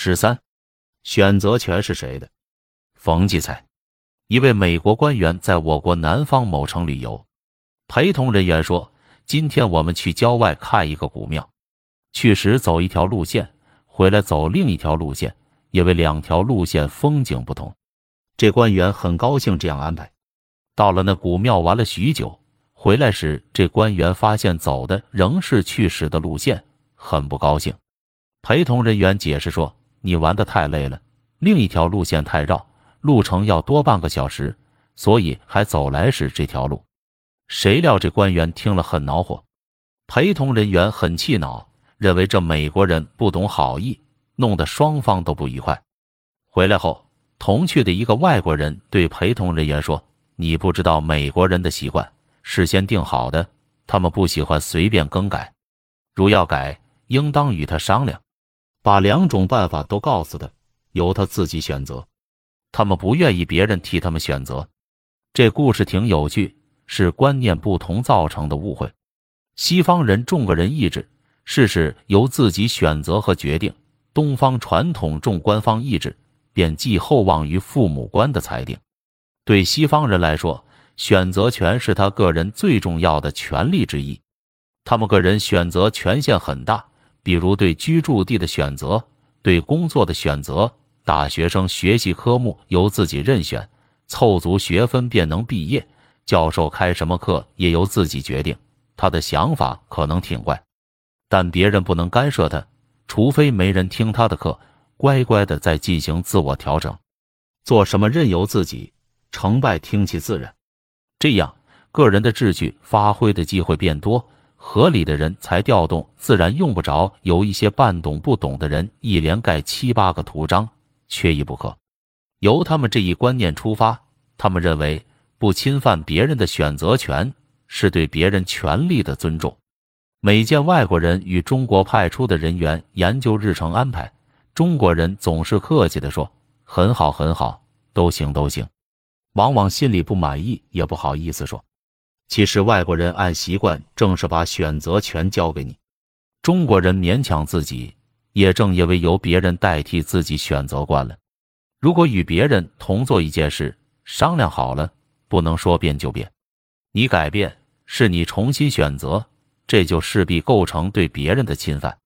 十三，选择权是谁的？冯骥才，一位美国官员在我国南方某城旅游，陪同人员说：“今天我们去郊外看一个古庙，去时走一条路线，回来走另一条路线，因为两条路线风景不同。”这官员很高兴这样安排。到了那古庙，玩了许久，回来时，这官员发现走的仍是去时的路线，很不高兴。陪同人员解释说：“你玩的太累了，另一条路线太绕，路程要多半个小时，所以还走来时这条路。”谁料这官员听了很恼火，陪同人员很气恼，认为这美国人不懂好意，弄得双方都不愉快。回来后。同去的一个外国人对陪同人员说：“你不知道美国人的习惯，事先定好的，他们不喜欢随便更改。如要改，应当与他商量，把两种办法都告诉他，由他自己选择。他们不愿意别人替他们选择。”这故事挺有趣，是观念不同造成的误会。西方人重个人意志，事事由自己选择和决定；东方传统重官方意志。便寄厚望于父母官的裁定。对西方人来说，选择权是他个人最重要的权利之一。他们个人选择权限很大，比如对居住地的选择、对工作的选择。大学生学习科目由自己任选，凑足学分便能毕业。教授开什么课也由自己决定。他的想法可能挺怪，但别人不能干涉他，除非没人听他的课。乖乖的在进行自我调整，做什么任由自己，成败听其自然。这样，个人的志趣发挥的机会变多，合理的人才调动自然用不着由一些半懂不懂的人一连盖七八个图章，缺一不可。由他们这一观念出发，他们认为不侵犯别人的选择权是对别人权利的尊重。每见外国人与中国派出的人员研究日程安排。中国人总是客气地说：“很好，很好，都行，都行。”往往心里不满意，也不好意思说。其实外国人按习惯正是把选择权交给你，中国人勉强自己，也正因为由别人代替自己选择惯了。如果与别人同做一件事，商量好了，不能说变就变。你改变是你重新选择，这就势必构成对别人的侵犯。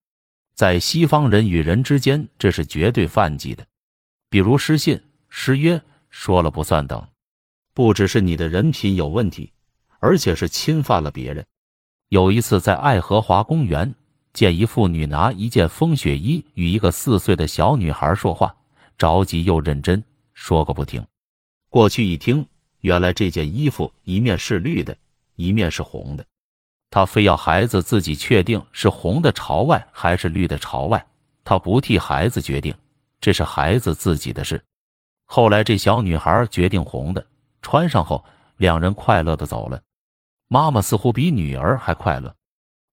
在西方人与人之间，这是绝对犯忌的。比如失信、失约、说了不算等，不只是你的人品有问题，而且是侵犯了别人。有一次在爱荷华公园，见一妇女拿一件风雪衣与一个四岁的小女孩说话，着急又认真，说个不停。过去一听，原来这件衣服一面是绿的，一面是红的。他非要孩子自己确定是红的朝外还是绿的朝外，他不替孩子决定，这是孩子自己的事。后来这小女孩决定红的，穿上后，两人快乐的走了。妈妈似乎比女儿还快乐，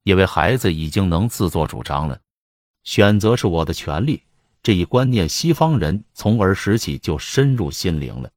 因为孩子已经能自作主张了。选择是我的权利，这一观念，西方人从儿时起就深入心灵了。